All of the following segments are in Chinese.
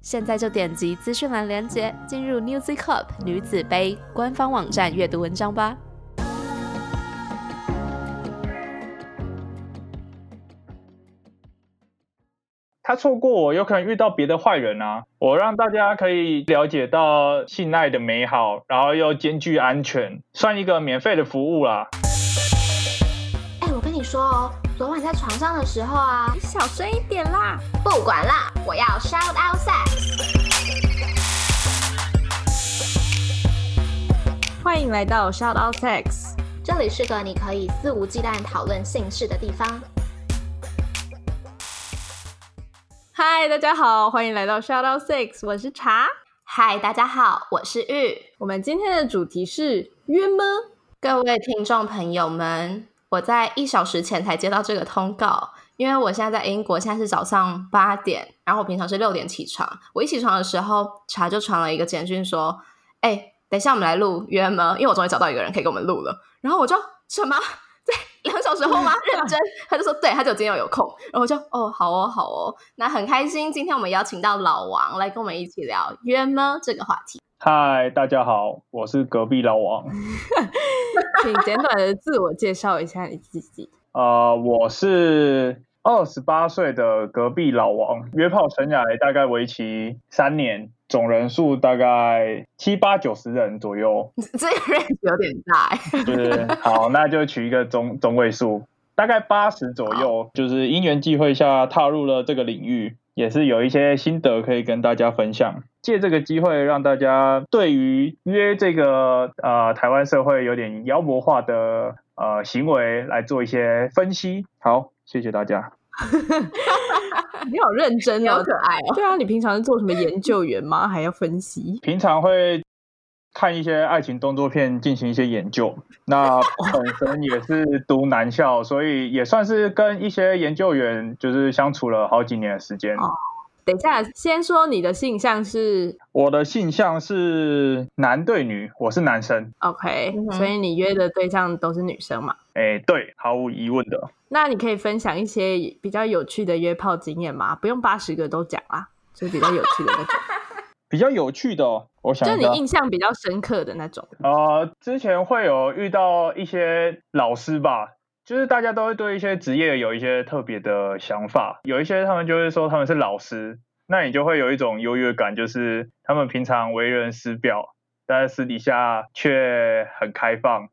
现在就点击资讯栏链接，进入 New Z Cup 女子杯官方网站阅读文章吧。他错过我，有可能遇到别的坏人啊！我让大家可以了解到信赖的美好，然后又兼具安全，算一个免费的服务啦。你说哦，昨晚在床上的时候啊，你小声一点啦！不管啦，我要 shout out sex。欢迎来到 Shout Out Sex，这里是个你可以肆无忌惮讨论性事的地方。嗨，大家好，欢迎来到 Shout Out Sex，我是茶。嗨，大家好，我是玉。我们今天的主题是约吗？各位听众朋友们，我在一小时前才接到这个通告，因为我现在在英国，现在是早上八点，然后我平常是六点起床。我一起床的时候，茶就传了一个简讯说：“哎，等一下我们来录约吗？因为我终于找到一个人可以跟我们录了。”然后我就什么？在两小时后吗？认真？他就说对，他就今天有空。然后我就哦，好哦，好哦，那很开心。今天我们邀请到老王来跟我们一起聊约吗这个话题。嗨，大家好，我是隔壁老王。请简短的自我介绍一下你自己。呃，我是二十八岁的隔壁老王，约炮生涯大概为期三年，总人数大概七八九十人左右。这个 range 有点大哎。就是好，那就取一个中中位数，大概八十左右。就是因缘际会下踏入了这个领域，也是有一些心得可以跟大家分享。借这个机会，让大家对于约这个呃台湾社会有点妖魔化的呃行为来做一些分析。好，谢谢大家。你好认真哦，好可爱哦。对啊，你平常是做什么研究员吗？还要分析？平常会看一些爱情动作片，进行一些研究。那本身也是读男校，所以也算是跟一些研究员就是相处了好几年的时间。哦等一下，先说你的性向是我的性向是男对女，我是男生。OK，、嗯所以你约的对象都是女生嘛？哎，对，毫无疑问的。那你可以分享一些比较有趣的约炮经验吗？不用八十个都讲啦，就比较有趣的那种，比较有趣的哦，我想，就你印象比较深刻的那种。呃，之前会有遇到一些老师吧，就是大家都会对一些职业有一些特别的想法，有一些他们就会说他们是老师，那你就会有一种优越感，就是他们平常为人师表，但是私底下却很开放。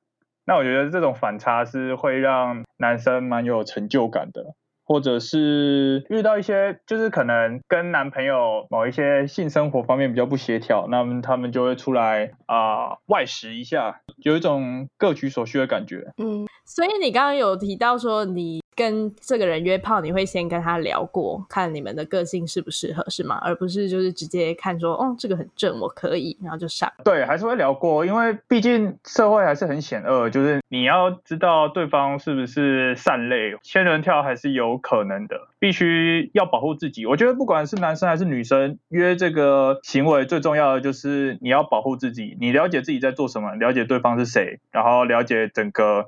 那我觉得这种反差是会让男生蛮有成就感的。或者是遇到一些就是可能跟男朋友某一些性生活方面比较不协调，那么他们就会出来啊、外食一下，有一种各取所需的感觉。嗯，所以你刚刚有提到说，你跟这个人约炮，你会先跟他聊过，看你们的个性适不适合，是吗？而不是就是直接看说，哦，这个很正，我可以，然后就上。对，还是会聊过，因为毕竟社会还是很险恶，就是你要知道对方是不是善类，仙人跳还是有可能的，必须要保护自己。我觉得不管是男生还是女生，约这个行为最重要的就是你要保护自己，你了解自己在做什么，了解对方是谁，然后了解整个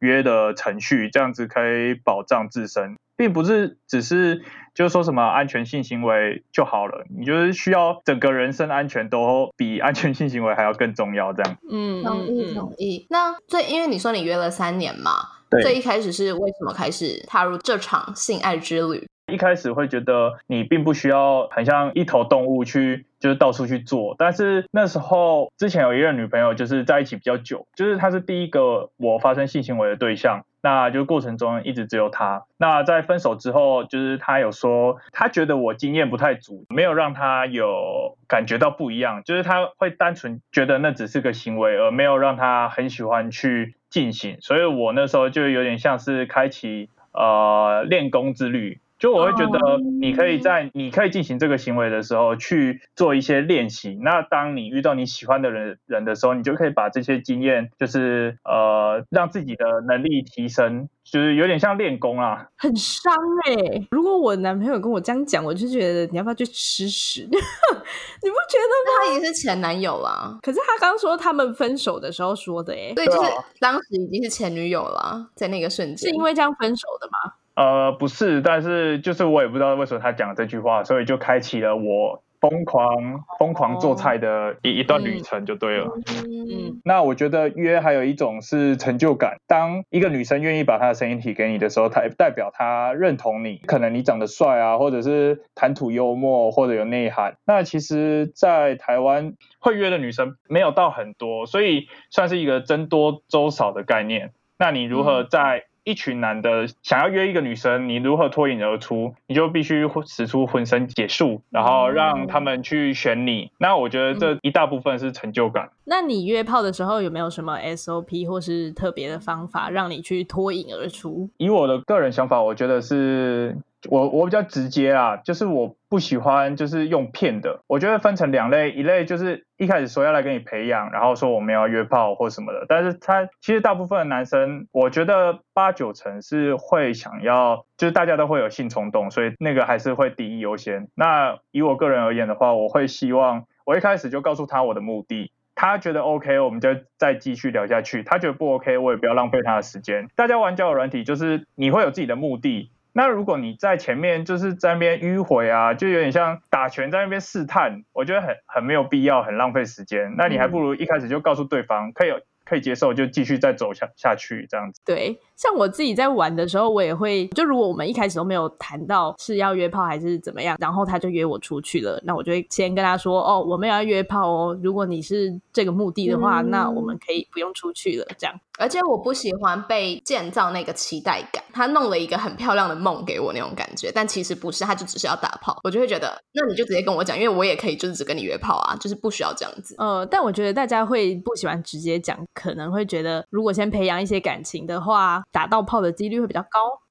约的程序，这样子可以保障自身，并不是只是就是说什么安全性行为就好了，你就是需要整个人身安全都比安全性行为还要更重要，这样。嗯，同意同意。那最因为你说你约了三年嘛，对最一开始是为什么开始踏入这场性爱之旅？一开始会觉得你并不需要很像一头动物去，就是到处去做。但是那时候之前有一任女朋友，就是在一起比较久，就是她是第一个我发生性行为的对象。那就过程中一直只有她。那在分手之后，就是她有说，她觉得我经验不太足，没有让她有感觉到不一样，就是她会单纯觉得那只是个行为，而没有让她很喜欢去进行。所以我那时候就有点像是开启呃练功之旅。就我会觉得哦你可以在你可以进行这个行为的时候去做一些练习。那当你遇到你喜欢的人人的时候，你就可以把这些经验，就是呃让自己的能力提升，就是有点像练功啊。很伤哎、如果我男朋友跟我这样讲，我就觉得你要不要去吃屎？你不觉得吗？他已经是前男友啦，可是他刚说他们分手的时候说的哎、对，就是当时已经是前女友了，在那个瞬间，是因为这样分手的吗？呃，不是，但是就是我也不知道为什么他讲这句话，所以就开启了我疯狂疯狂做菜的一一段旅程，就对了。嗯，那我觉得约还有一种是成就感。当一个女生愿意把她的声音提给你的时候，她代表她认同你。可能你长得帅啊，或者是谈吐幽默，或者有内涵。那其实，在台湾会约的女生没有到很多，所以算是一个僧多粥少的概念。那你如何在一群男的想要约一个女生，你如何脱颖而出？你就必须使出浑身解数，然后让他们去选你。那我觉得这一大部分是成就感。那你约炮的时候有没有什么 SOP 或是特别的方法让你去脱颖而出？以我的个人想法，我觉得是我我比较直接啊，就是我不喜欢就是用骗的。我觉得分成两类，一类就是一开始说要来跟你培养，然后说我们要约炮或什么的，但是他其实大部分的男生，我觉得八九成是会想要，就是大家都会有性冲动，所以那个还是会第一优先。那以我个人而言的话，我会希望我一开始就告诉他我的目的。他觉得 OK，我们就再继续聊下去。他觉得不 OK，我也不要浪费他的时间。大家玩交友软体，就是你会有自己的目的。那如果你在前面就是在那边迂回啊，就有点像打拳在那边试探，我觉得很很没有必要，很浪费时间。那你还不如一开始就告诉对方，可以可以接受，就继续再走下下去这样子。对，像我自己在玩的时候，我也会就如果我们一开始都没有谈到是要约炮还是怎么样，然后他就约我出去了，那我就会先跟他说哦，我们要约炮哦，如果你是这个目的的话，嗯那我们可以不用出去了，这样。而且我不喜欢被建造那个期待感，他弄了一个很漂亮的梦给我那种感觉，但其实不是，他就只是要打炮，我就会觉得，那你就直接跟我讲，因为我也可以就是只跟你约炮啊，就是不需要这样子。呃，但我觉得大家会不喜欢直接讲，可能会觉得如果先培养一些感情的话，打到炮的几率会比较高。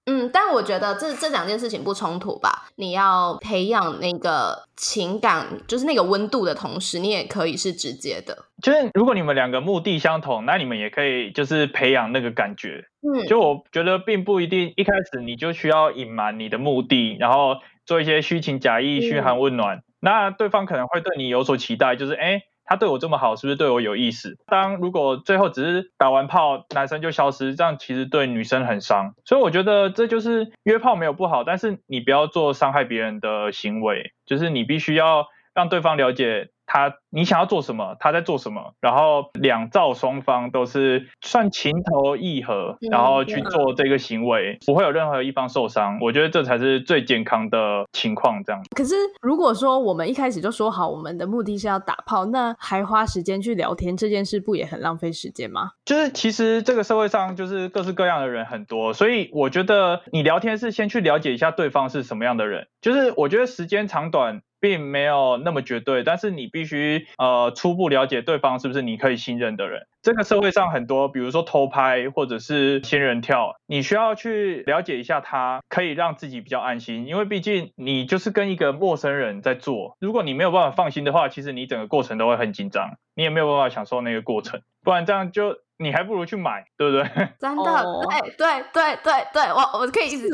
嗯，但我觉得这这两件事情不冲突吧？你要培养那个情感，就是那个温度的同时，你也可以是直接的。就是如果你们两个目的相同，那你们也可以就是培养那个感觉。嗯，就我觉得并不一定一开始你就需要隐瞒你的目的，然后做一些虚情假意、嘘寒问暖。那对方可能会对你有所期待，就是哎，他对我这么好，是不是对我有意思？当如果最后只是打完炮，男生就消失，这样其实对女生很伤。所以我觉得这就是约炮没有不好，但是你不要做伤害别人的行为，就是你必须要让对方了解。他你想要做什么，他在做什么，然后两造双方都是算情投意合，嗯然后去做这个行为，不会有任何一方受伤。我觉得这才是最健康的情况。这样可是如果说我们一开始就说好，我们的目的是要打炮，那还花时间去聊天，这件事不也很浪费时间吗？就是其实这个社会上就是各式各样的人很多，所以我觉得你聊天是先去了解一下对方是什么样的人。就是我觉得时间长短。并没有那么绝对，但是你必须呃初步了解对方是不是你可以信任的人。这个社会上很多，比如说偷拍或者是仙人跳，你需要去了解一下他，可以让自己比较安心，因为毕竟你就是跟一个陌生人在做。如果你没有办法放心的话，其实你整个过程都会很紧张，你也没有办法享受那个过程，不然这样就你还不如去买，对不对？真的，哎对对对对对，我我可以一直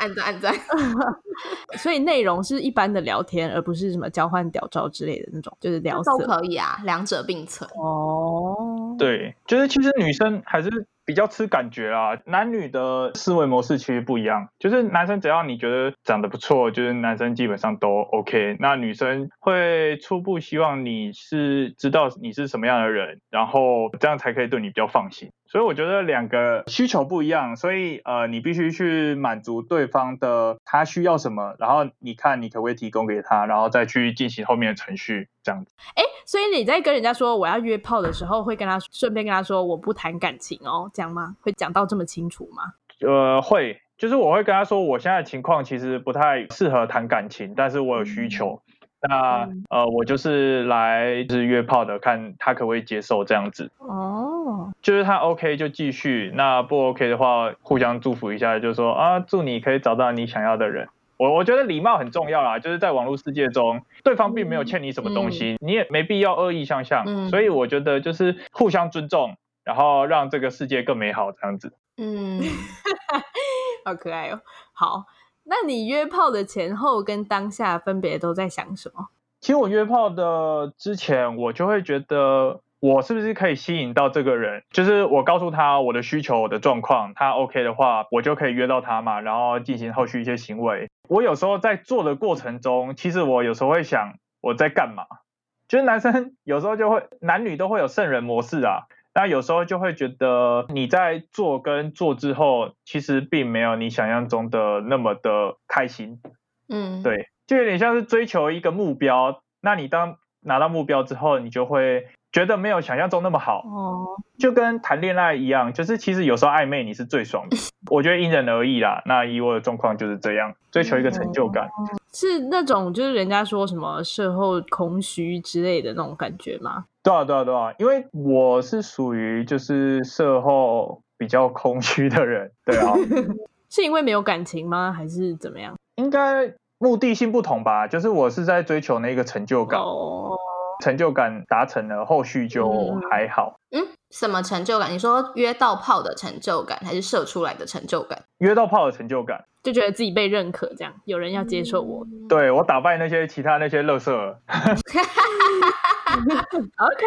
按赞按赞按赞。所以内容是一般的聊天，而不是什么交换屌照之类的那种，就是聊都。可以啊，两者并存。哦，对，就是其实女生还是比较吃感觉啊，男女的思维模式其实不一样。就是男生只要你觉得长得不错，就是男生基本上都 OK。那女生会初步希望你是知道你是什么样的人，然后这样才可以对你比较放心。所以我觉得两个需求不一样，所以呃，你必须去满足对方的他需要什么，然后你看你可不可以提供给他，然后再去进行后面的程序，这样子。哎，所以你在跟人家说我要约炮的时候，会跟他顺便跟他说我不谈感情哦，这样吗？会讲到这么清楚吗？呃，会，就是我会跟他说，我现在的情况其实不太适合谈感情，但是我有需求。那嗯呃，我就是来就是约炮的，看他可不可以接受这样子。哦，就是他 OK 就继续，那不 OK 的话，互相祝福一下，就说啊，祝你可以找到你想要的人。我我觉得礼貌很重要啦，就是在网络世界中，对方并没有欠你什么东西，你也没必要恶意相向，嗯所以我觉得就是互相尊重，然后让这个世界更美好这样子。嗯，好可爱哦。好，那你约炮的前后跟当下分别都在想什么？其实我约炮的之前，我就会觉得我是不是可以吸引到这个人，就是我告诉他我的需求、我的状况，他 OK 的话，我就可以约到他嘛，然后进行后续一些行为。我有时候在做的过程中，其实我有时候会想我在干嘛，就是男生 有时候就会，男女都会有圣人模式啊。那有时候就会觉得你在做跟做之后，其实并没有你想象中的那么的开心。嗯，对，就有点像是追求一个目标。那你当拿到目标之后，你就会觉得没有想象中那么好，哦，就跟谈恋爱一样，就是其实有时候暧昧你是最爽的。我觉得因人而异啦。那以我的状况就是这样，追求一个成就感。是那种就是人家说什么事后空虚之类的那种感觉吗？对啊，对啊，对啊，因为我是属于就是事后比较空虚的人，对啊，是因为没有感情吗？还是怎么样？应该目的性不同吧。就是我是在追求那个成就感，哦，成就感达成了，后续就嗯还好。嗯，什么成就感？你说约到炮的成就感，还是射出来的成就感？约到炮的成就感。就觉得自己被认可，这样有人要接受我。对我打败那些其他那些乐色，OK，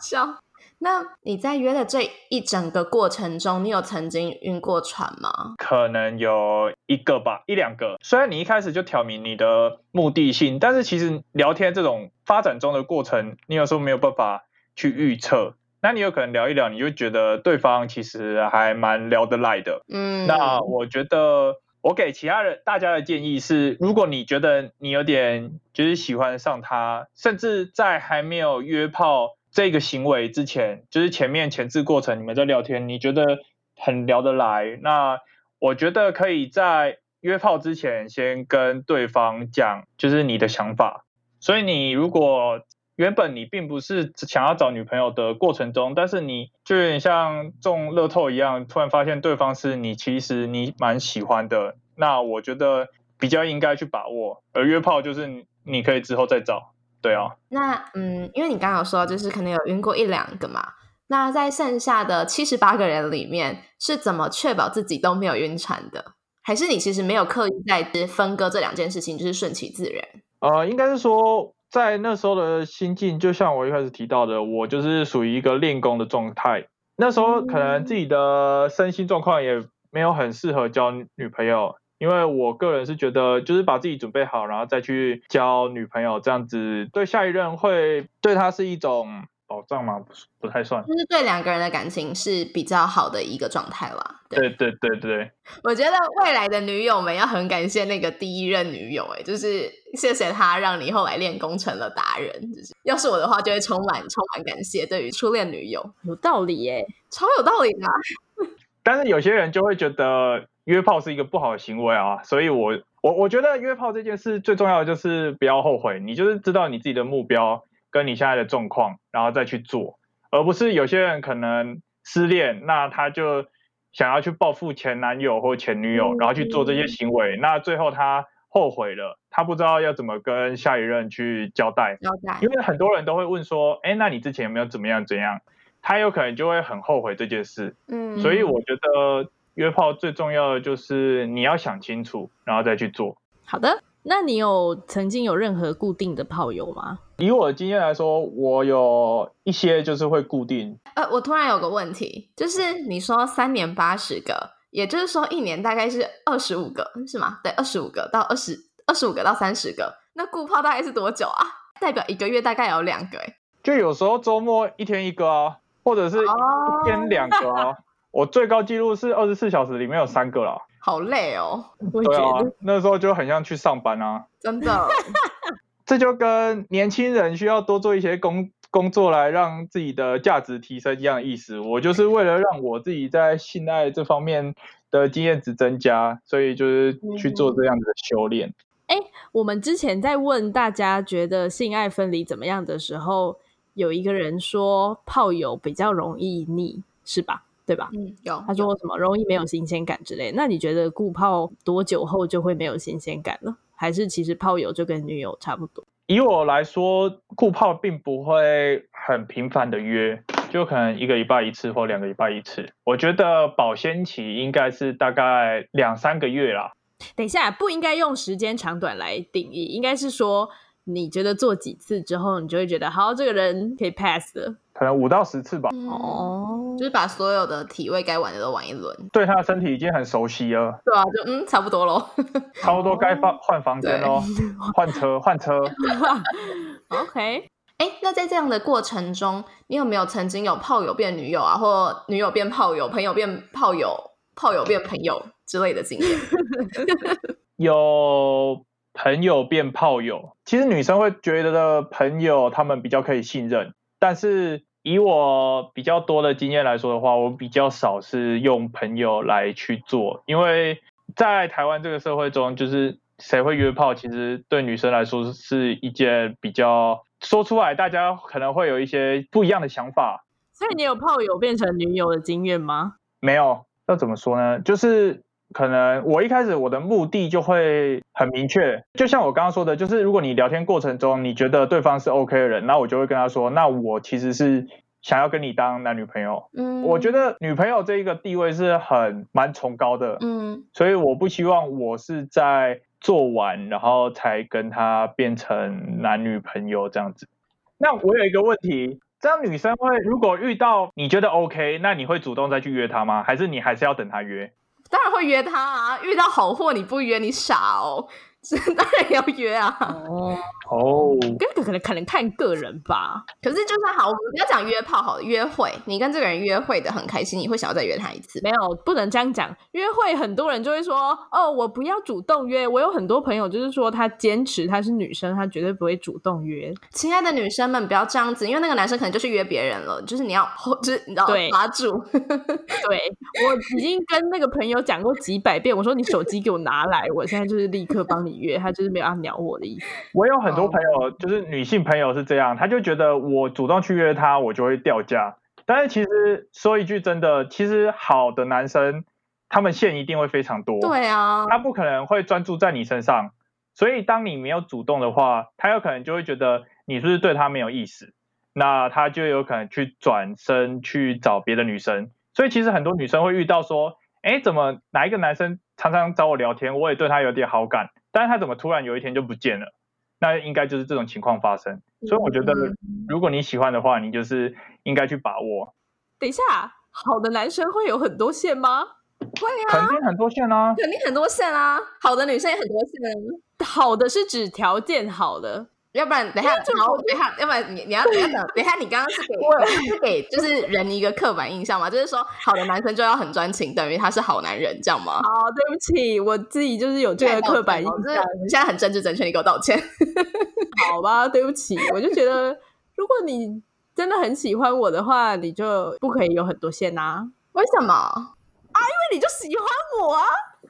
笑。那你在约的这一整个过程中，你有曾经晕过船吗？可能有一个吧，一两个。虽然你一开始就挑明你的目的性，但是其实聊天这种发展中的过程，你有时候没有办法去预测。那你有可能聊一聊，你就觉得对方其实还蛮聊得来的。嗯，那我觉得，我给其他人大家的建议是，如果你觉得你有点就是喜欢上他，甚至在还没有约炮这个行为之前，就是前面前置过程你们在聊天，你觉得很聊得来，那我觉得可以在约炮之前先跟对方讲，就是你的想法。所以你如果原本你并不是想要找女朋友的过程中，但是你就有点像中乐透一样，突然发现对方是你其实你蛮喜欢的，那我觉得比较应该去把握。而约炮就是你你可以之后再找，对啊。那嗯，因为你刚刚有说，就是可能有晕过一两个嘛。那在剩下的七十八个人里面，是怎么确保自己都没有晕船的？还是你其实没有刻意在分割这两件事情，就是顺其自然？呃，应该是说，在那时候的心境，就像我一开始提到的，我就是属于一个练功的状态。那时候可能自己的身心状况也没有很适合交女朋友，因为我个人是觉得，就是把自己准备好，然后再去交女朋友，这样子对下一任会对他是一种保障吗？不是不太算。就是对两个人的感情是比较好的一个状态啦。对，对对对对，我觉得未来的女友们要很感谢那个第一任女友、欸，就是谢谢她让你后来练功成了达人。就是要是我的话，就会充满充满感谢对于初恋女友，有道理耶。超有道理的啊、但是有些人就会觉得约炮是一个不好的行为啊，所以我我我觉得约炮这件事最重要的就是不要后悔，你就是知道你自己的目标跟你现在的状况，然后再去做，而不是有些人可能失恋，那他就想要去报复前男友或前女友，然后去做这些行为，那最后他后悔了，他不知道要怎么跟下一任去交代，交代因为很多人都会问说，哎，那你之前有没有怎么样怎样？他有可能就会很后悔这件事，嗯所以我觉得约炮最重要的就是你要想清楚，然后再去做。好的，那你有曾经有任何固定的炮友吗？以我的经验来说，我有一些就是会固定，呃，我突然有个问题，就是你说三年八十个，也就是说一年大概是二十五个，是吗？对，二十五个到二十二十五个到三十个，那固泡大概是多久啊？代表一个月大概有两个、欸，就有时候周末一天一个啊，或者是哦一天两个啊。我最高记录是二十四小时里面有三个啦。好累哦，对啊那时候就很像去上班啊。真的。这就跟年轻人需要多做一些工工作来让自己的价值提升一样的意思。我就是为了让我自己在性爱这方面的经验值增加，所以就是去做这样子的修炼。哎我们之前在问大家觉得性爱分离怎么样的时候，有一个人说炮友比较容易腻，是吧？对对吧？嗯，有他说什么容易没有新鲜感之类。那你觉得固泡多久后就会没有新鲜感了？还是其实炮友就跟女友差不多？以我来说，顾炮并不会很频繁的约，就可能一个礼拜一次或两个礼拜一次。我觉得保鲜期应该是大概两三个月啦。等一下，不应该用时间长短来定义，应该是说你觉得做几次之后，你就会觉得好，这个人可以 pass 的。可能五到十次吧。哦，就是把所有的体位该玩的都玩一轮。对他的身体已经很熟悉了，对啊，就嗯，差不多喽。差不多该换换房间喽，换车换车。OK，哎，那在这样的过程中，你有没有曾经有炮友变女友啊，或女友变炮友，朋友变炮友，炮友变朋友之类的经验？有朋友变炮友，其实女生会觉得的朋友他们比较可以信任，但是以我比较多的经验来说的话，我比较少是用朋友来去做，因为在台湾这个社会中，就是谁会约炮，其实对女生来说是一件比较说出来，大家可能会有一些不一样的想法。所以你有炮友变成女友的经验吗？没有，要怎么说呢？就是可能我一开始我的目的就会很明确，就像我刚刚说的，就是如果你聊天过程中你觉得对方是 OK 的人，那我就会跟他说，那我其实是想要跟你当男女朋友。嗯，我觉得女朋友这一个地位是很蛮崇高的，嗯所以我不希望我是在做完然后才跟他变成男女朋友这样子。那我有一个问题，这样女生会如果遇到你觉得 OK，那你会主动再去约她吗？还是你还是要等她约？当然会约他啊，遇到好货你不约你傻哦，当然要约啊。哦，哦，这个可能可能看个人吧。可是就算好，我们不要讲约炮好了，约会，你跟这个人约会的很开心，你会想要再约他一次？没有，不能这样讲。约会很多人就会说，哦，我不要主动约。我有很多朋友就是说，他坚持他是女生，他绝对不会主动约。亲爱的女生们，不要这样子，因为那个男生可能就是约别人了，就是你要，就是你知道对抓住。对我已经跟那个朋友讲过几百遍，我说你手机给我拿来，我现在就是立刻帮你约。他就是没有要鸟我的意思。我有很多哦朋友，就是女性朋友是这样，她就觉得我主动去约她，我就会掉价。但是其实说一句真的，其实好的男生，他们线一定会非常多。对啊，他不可能会专注在你身上，所以当你没有主动的话，他有可能就会觉得你是不是对他没有意思，那他就有可能去转身去找别的女生。所以其实很多女生会遇到说，哎，怎么哪一个男生常常找我聊天，我也对他有点好感，但是他怎么突然有一天就不见了？那应该就是这种情况发生。所以我觉得嗯，如果你喜欢的话，你就是应该去把握。等一下，好的男生会有很多线吗？会啊，肯定很多线啊，肯定很多线啊，好的女生也很多线啊。好的是指条件好的，要不然等一下，好，等一下，要不然你你要等，等一下 你刚刚是给我是给就是人一个刻板印象嘛，就是说好的男生就要很专情，等于他是好男人，这样吗？好，对不起，我自己就是有这个刻板印就是象，你现在很政治正确，你给我道歉。好吧，对不起，我就觉得如果你真的很喜欢我的话，你就不可以有很多线啊，为什么啊？因为你就喜欢我啊，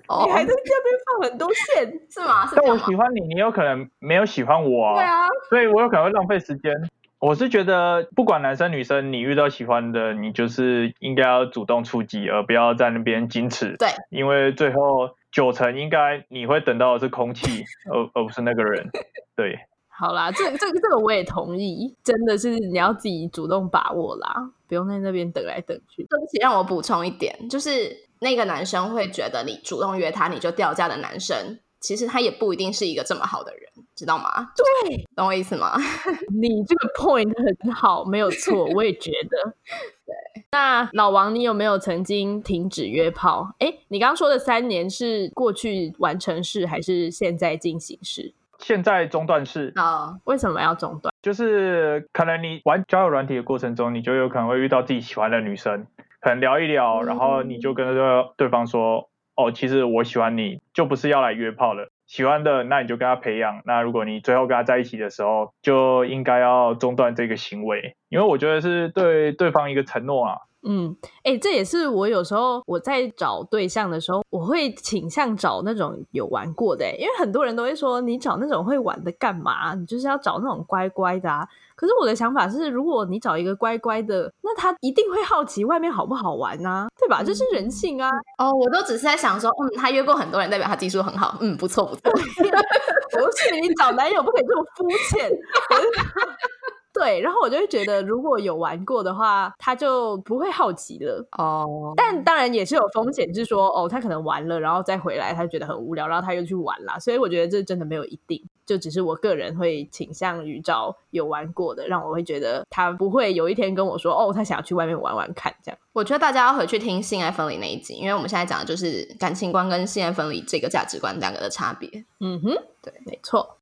哦你，还在这边放很多线，是吗？是但我？喜欢你，你有可能没有喜欢我啊对啊，所以我有可能会浪费时间。我是觉得，不管男生女生，你遇到喜欢的，你就是应该要主动出击，而不要在那边矜持。对，因为最后九成应该你会等到的是空气，而而不是那个人。对，好啦，这这个这个我也同意，真的是你要自己主动把握啦，不用在那边等来等去。对不起，让我补充一点，就是那个男生会觉得你主动约他你就掉价的男生，其实他也不一定是一个这么好的人，知道吗？对，懂我意思吗？你这个 point 很好，没有错，我也觉得。对，那老王，你有没有曾经停止约炮？哎，你刚刚说的三年是过去完成式还是现在进行式？现在中断式啊、为什么要中断？就是可能你玩交友软体的过程中，你就有可能会遇到自己喜欢的女生，可能聊一聊，嗯然后你就跟对对方说，哦，其实我喜欢你，就不是要来约炮了。喜欢的，那你就跟他培养。那如果你最后跟他在一起的时候，就应该要中断这个行为，因为我觉得是对对方一个承诺啊。嗯，哎、这也是我有时候我在找对象的时候，我会倾向找那种有玩过的、欸，因为很多人都会说你找那种会玩的干嘛？你就是要找那种乖乖的啊。可是我的想法是，如果你找一个乖乖的，那他一定会好奇外面好不好玩啊，对吧？这是人性啊。哦，我都只是在想说，嗯，他约过很多人，代表他技术很好，嗯，不错不错。不是你找男友不可以这么肤浅。对，然后我就会觉得，如果有玩过的话，他就不会好奇了。哦，但当然也是有风险，是说哦，他可能玩了，然后再回来，他觉得很无聊，然后他又去玩啦。所以我觉得这真的没有一定，就只是我个人会倾向于找有玩过的，让我会觉得他不会有一天跟我说哦，他想要去外面玩玩看这样。我觉得大家要回去听性爱分离那一集，因为我们现在讲的就是感情观跟性爱分离这个价值观两个的差别。嗯哼，对，没错。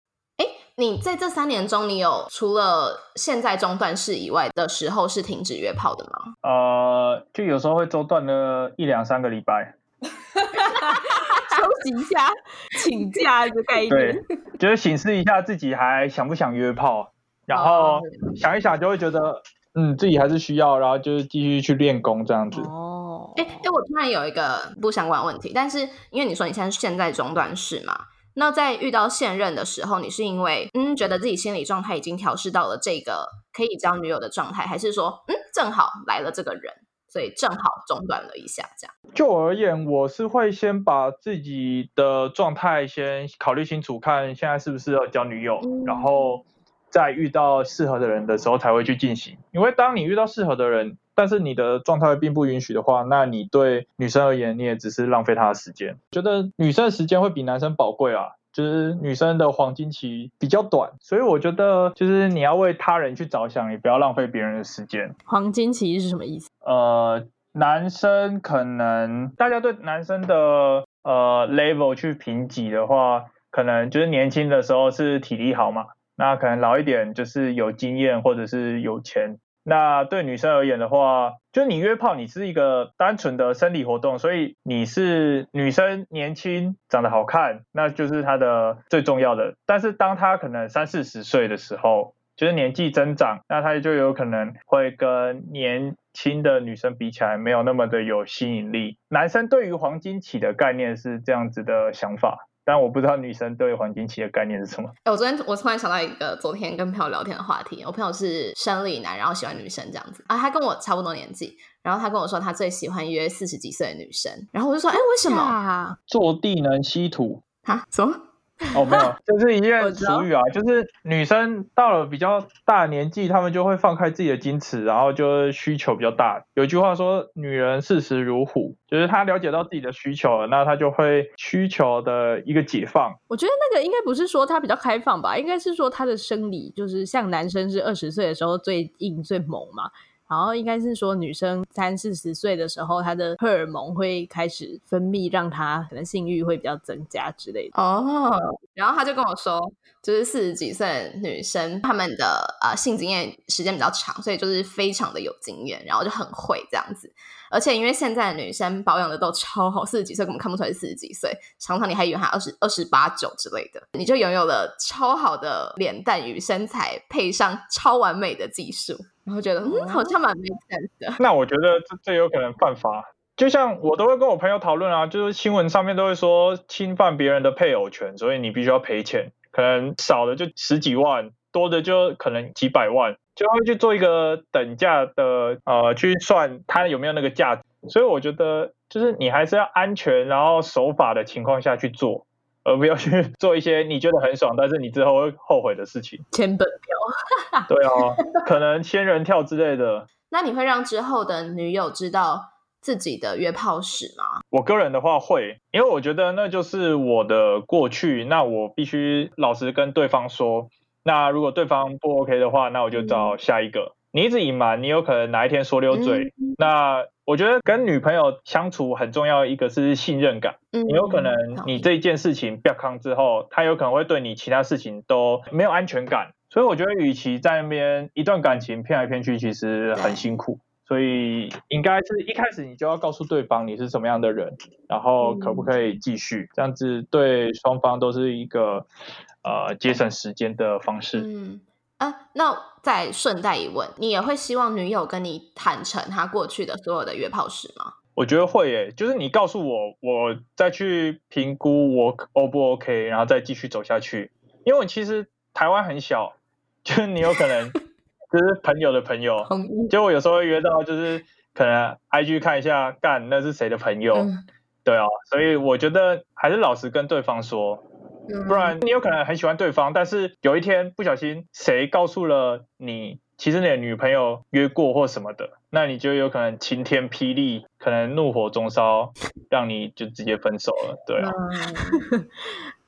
你在这三年中，你有除了现在中断式以外的时候是停止约炮的吗？呃，就有时候会中断了一两三个礼拜。休息一下，请假的概念。对，就是审视一下自己还想不想约炮，然后想一想就会觉得，嗯，自己还是需要，然后就是继续去练功这样子。哦，哎哎，我突然有一个不相关问题，但是因为你说你现在现在中断式嘛，那在遇到现任的时候，你是因为嗯觉得自己心理状态已经调试到了这个可以交女友的状态，还是说嗯正好来了这个人，所以正好中断了一下这样？就我而言，我是会先把自己的状态先考虑清楚，看现在是不是要交女友，嗯然后在遇到适合的人的时候才会去进行。因为当你遇到适合的人，但是你的状态并不允许的话，那你对女生而言，你也只是浪费她的时间。觉得女生的时间会比男生宝贵啊。就是女生的黄金期比较短，所以我觉得就是你要为他人去着想，也不要浪费别人的时间。黄金期是什么意思？呃，男生可能大家对男生的呃 level 去评级的话，可能就是年轻的时候是体力好嘛，那可能老一点就是有经验或者是有钱。那对女生而言的话，就你约炮，你是一个单纯的生理活动，所以你是女生年轻长得好看，那就是她的最重要的。但是当她可能三四十岁的时候，就是年纪增长，那她就有可能会跟年轻的女生比起来没有那么的有吸引力。男生对于黄金期的概念是这样子的想法，但我不知道女生对黄金期的概念是什么。哎，我昨天我突然想到一个昨天跟朋友聊天的话题，我朋友是生理男，然后喜欢女生这样子啊，他跟我差不多年纪，然后他跟我说他最喜欢约四十几岁的女生，然后我就说，哎，为什么？啊？坐地能吸土。啊？什么？哦，没有，这是一件我知道俗语啊，就是女生到了比较大年纪，她们就会放开自己的矜持，然后就需求比较大。有一句话说，女人视时如虎，就是她了解到自己的需求了，那她就会需求的一个解放。我觉得那个应该不是说她比较开放吧，应该是说她的生理就是像男生是二十岁的时候最硬最猛嘛，然后应该是说女生三四十岁的时候，她的荷尔蒙会开始分泌，让她可能性欲会比较增加之类的。哦，然后他就跟我说，就是四十几岁的女生，她们的呃性经验时间比较长，所以就是非常的有经验，然后就很会这样子。而且因为现在的女生保养的都超好，四十几岁根本看不出来是四十几岁，常常你还以为她二十二十八九之类的，你就拥有了超好的脸蛋与身材，配上超完美的技术，然后觉得嗯，好像蛮 make sense 的。那我觉得这这有可能犯法。就像我都会跟我朋友讨论啊，就是新闻上面都会说侵犯别人的配偶权，所以你必须要赔钱，可能少的就十几万，多的就可能几百万，就会去做一个等价的呃去算它有没有那个价值。所以我觉得就是你还是要安全，然后守法的情况下去做，而不要去做一些你觉得很爽，但是你之后会后悔的事情。签本票，对啊，可能仙人跳之类的。那你会让之后的女友知道自己的约炮史吗？我个人的话会，因为我觉得那就是我的过去，那我必须老实跟对方说。那如果对方不 OK 的话，那我就找下一个。你一直隐瞒，你有可能哪一天说溜嘴。嗯那我觉得跟女朋友相处很重要，一个是信任感。嗯你有可能你这一件事情不康之后，他有可能会对你其他事情都没有安全感。所以我觉得，与其在那边一段感情骗来骗去，其实很辛苦。所以应该是一开始你就要告诉对方你是什么样的人，然后可不可以继续，这样子对双方都是一个呃节省时间的方式。嗯，啊，那再顺带一问，你也会希望女友跟你坦诚她过去的所有的约炮史吗？我觉得会诶，就是你告诉我，我再去评估我 O 不 OK，然后再继续走下去。因为其实台湾很小，就是你有可能就是朋友的朋友，就我有时候会约到，就是可能 IG 看一下，干那是谁的朋友，对啊，所以我觉得还是老实跟对方说。不然你有可能很喜欢对方，但是有一天不小心谁告诉了你，其实你的女朋友约过或什么的，那你就有可能晴天霹雳，可能怒火中烧，让你就直接分手了。对啊。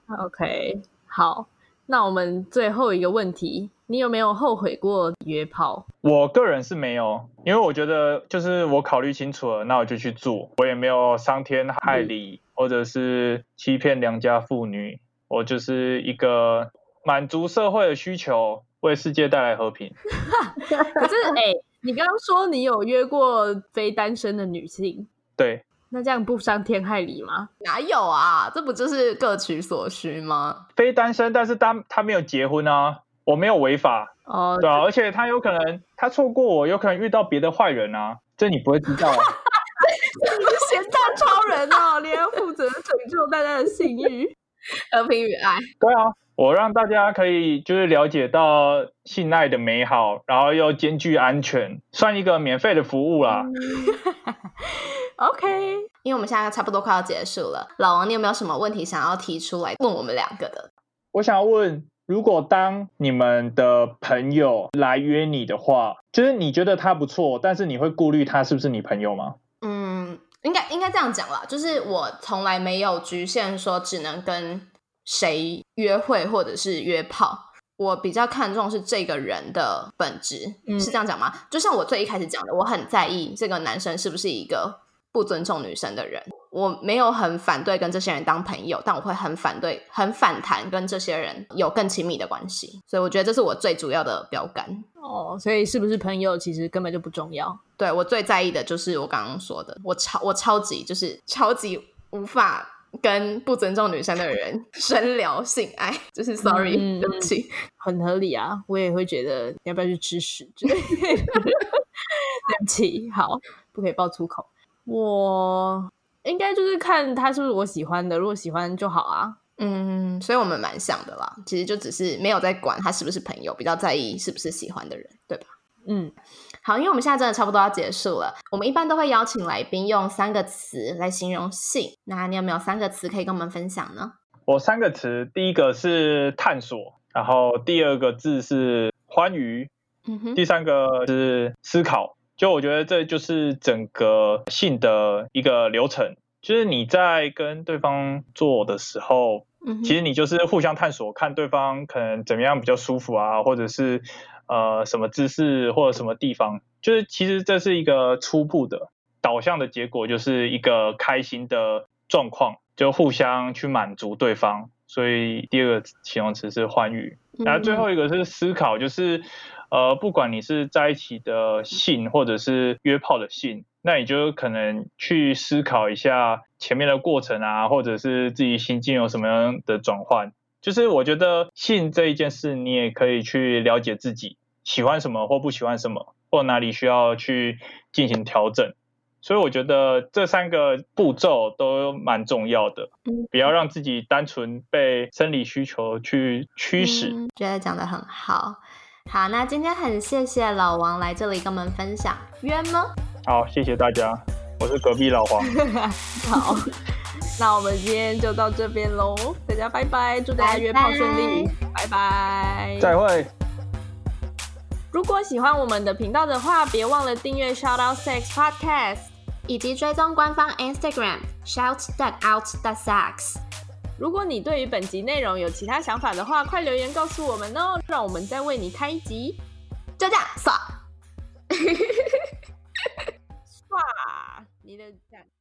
OK，好，那我们最后一个问题，你有没有后悔过约炮？我个人是没有，因为我觉得就是我考虑清楚了，那我就去做，我也没有伤天害理，或者是欺骗良家妇女。我就是一个满足社会的需求，为世界带来和平。可是，哎，你刚刚说你有约过非单身的女性，对，那这样不伤天害理吗？哪有啊，这不就是各取所需吗？非单身，但是他他没有结婚啊，我没有违法哦，对啊，而且他有可能他错过我，有可能遇到别的坏人啊，这你不会知道。啊 你是咸蛋超人哦，你要负责拯救大家的信誉。和平与爱。对啊，我让大家可以就是了解到性爱的美好，然后又兼具安全，算一个免费的服务啦。OK，因为我们现在差不多快要结束了，老王，你有没有什么问题想要提出来问我们两个的？我想要问，如果当你们的朋友来约你的话，就是你觉得他不错，但是你会顾虑他是不是你朋友吗？嗯。应该应该这样讲啦，就是我从来没有局限说只能跟谁约会或者是约炮，我比较看重是这个人的本质，是这样讲吗？就像我最一开始讲的，我很在意这个男生是不是一个不尊重女生的人。我没有很反对跟这些人当朋友，但我会很反对、很反弹跟这些人有更亲密的关系。所以我觉得这是我最主要的标杆。哦，所以是不是朋友其实根本就不重要。对我最在意的就是我刚刚说的，我超我超级就是超级无法跟不尊重女生的人 深聊性爱，就是 sorry，对不起，很合理啊。我也会觉得要不要去吃屎？对不起，好，不可以爆粗口。我。应该就是看他是不是我喜欢的，如果喜欢就好啊。嗯，所以我们蛮像的啦。其实就只是没有在管他是不是朋友，比较在意是不是喜欢的人，对吧？嗯，好，因为我们现在真的差不多要结束了。我们一般都会邀请来宾用三个词来形容性。那你有没有三个词可以跟我们分享呢？我三个词，第一个是探索，然后第二个字是欢愉，嗯哼，第三个是思考。就我觉得这就是整个性的一个流程，就是你在跟对方做的时候，其实你就是互相探索，看对方可能怎么样比较舒服啊，或者是呃什么姿势或者什么地方，就是其实这是一个初步的导向的结果，就是一个开心的状况，就互相去满足对方。所以第二个形容词是欢愉，然后最后一个是思考，就是。呃，不管你是在一起的性，或者是约炮的性，那你就可能去思考一下前面的过程啊，或者是自己心境有什么样的转换。就是我觉得性这一件事，你也可以去了解自己喜欢什么或不喜欢什么，或哪里需要去进行调整。所以我觉得这三个步骤都蛮重要的，不要让自己单纯被生理需求去驱使。觉得讲的很好。好，那今天很谢谢老王来这里跟我们分享约吗？好，谢谢大家，我是隔壁老黄。好，那我们今天就到这边喽，大家拜拜，祝大家约炮顺利，拜拜，再会。如果喜欢我们的频道的话，别忘了订阅 Shout Out Sex Podcast，以及追踪官方 Instagram Shout That Out The Sex。如果你对于本集内容有其他想法的话，快留言告诉我们哦，让我们再为你开一集。就这样，刷，刷，你的价。